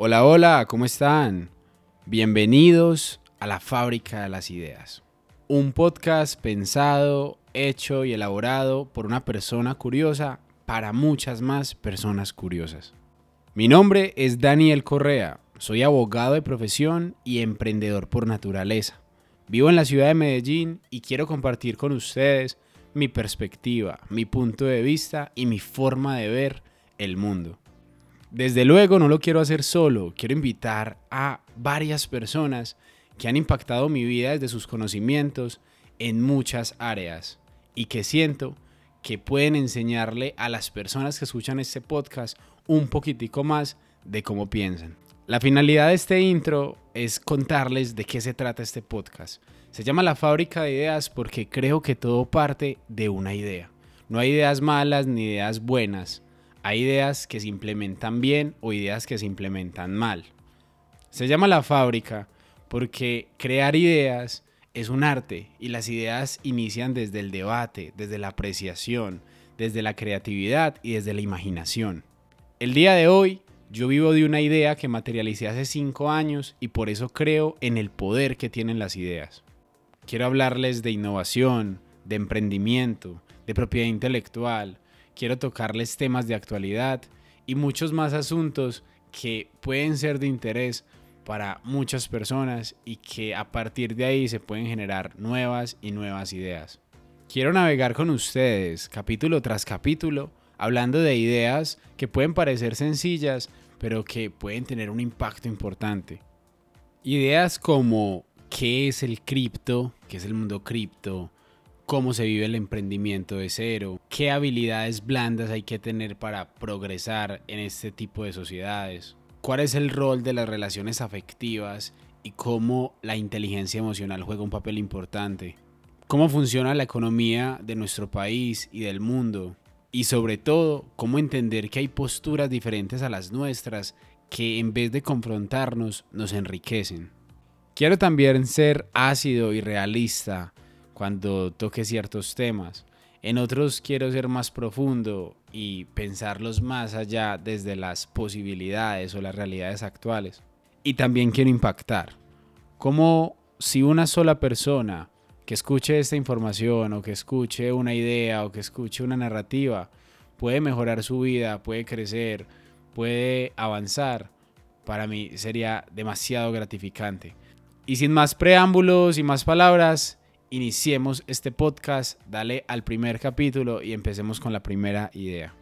Hola, hola, ¿cómo están? Bienvenidos a la Fábrica de las Ideas. Un podcast pensado, hecho y elaborado por una persona curiosa para muchas más personas curiosas. Mi nombre es Daniel Correa, soy abogado de profesión y emprendedor por naturaleza. Vivo en la ciudad de Medellín y quiero compartir con ustedes mi perspectiva, mi punto de vista y mi forma de ver el mundo. Desde luego no lo quiero hacer solo, quiero invitar a varias personas que han impactado mi vida desde sus conocimientos en muchas áreas y que siento que pueden enseñarle a las personas que escuchan este podcast un poquitico más de cómo piensan. La finalidad de este intro es contarles de qué se trata este podcast. Se llama La fábrica de ideas porque creo que todo parte de una idea. No hay ideas malas ni ideas buenas hay ideas que se implementan bien o ideas que se implementan mal. Se llama la fábrica porque crear ideas es un arte y las ideas inician desde el debate, desde la apreciación, desde la creatividad y desde la imaginación. El día de hoy yo vivo de una idea que materialicé hace cinco años y por eso creo en el poder que tienen las ideas. Quiero hablarles de innovación, de emprendimiento, de propiedad intelectual, quiero tocarles temas de actualidad y muchos más asuntos que pueden ser de interés para muchas personas y que a partir de ahí se pueden generar nuevas y nuevas ideas. Quiero navegar con ustedes capítulo tras capítulo hablando de ideas que pueden parecer sencillas pero que pueden tener un impacto importante. Ideas como qué es el cripto, qué es el mundo cripto, cómo se vive el emprendimiento de cero, qué habilidades blandas hay que tener para progresar en este tipo de sociedades, cuál es el rol de las relaciones afectivas y cómo la inteligencia emocional juega un papel importante, cómo funciona la economía de nuestro país y del mundo, y sobre todo cómo entender que hay posturas diferentes a las nuestras que en vez de confrontarnos nos enriquecen. Quiero también ser ácido y realista cuando toque ciertos temas. En otros quiero ser más profundo y pensarlos más allá desde las posibilidades o las realidades actuales. Y también quiero impactar. Como si una sola persona que escuche esta información o que escuche una idea o que escuche una narrativa puede mejorar su vida, puede crecer, puede avanzar, para mí sería demasiado gratificante. Y sin más preámbulos y más palabras, iniciemos este podcast, dale al primer capítulo y empecemos con la primera idea.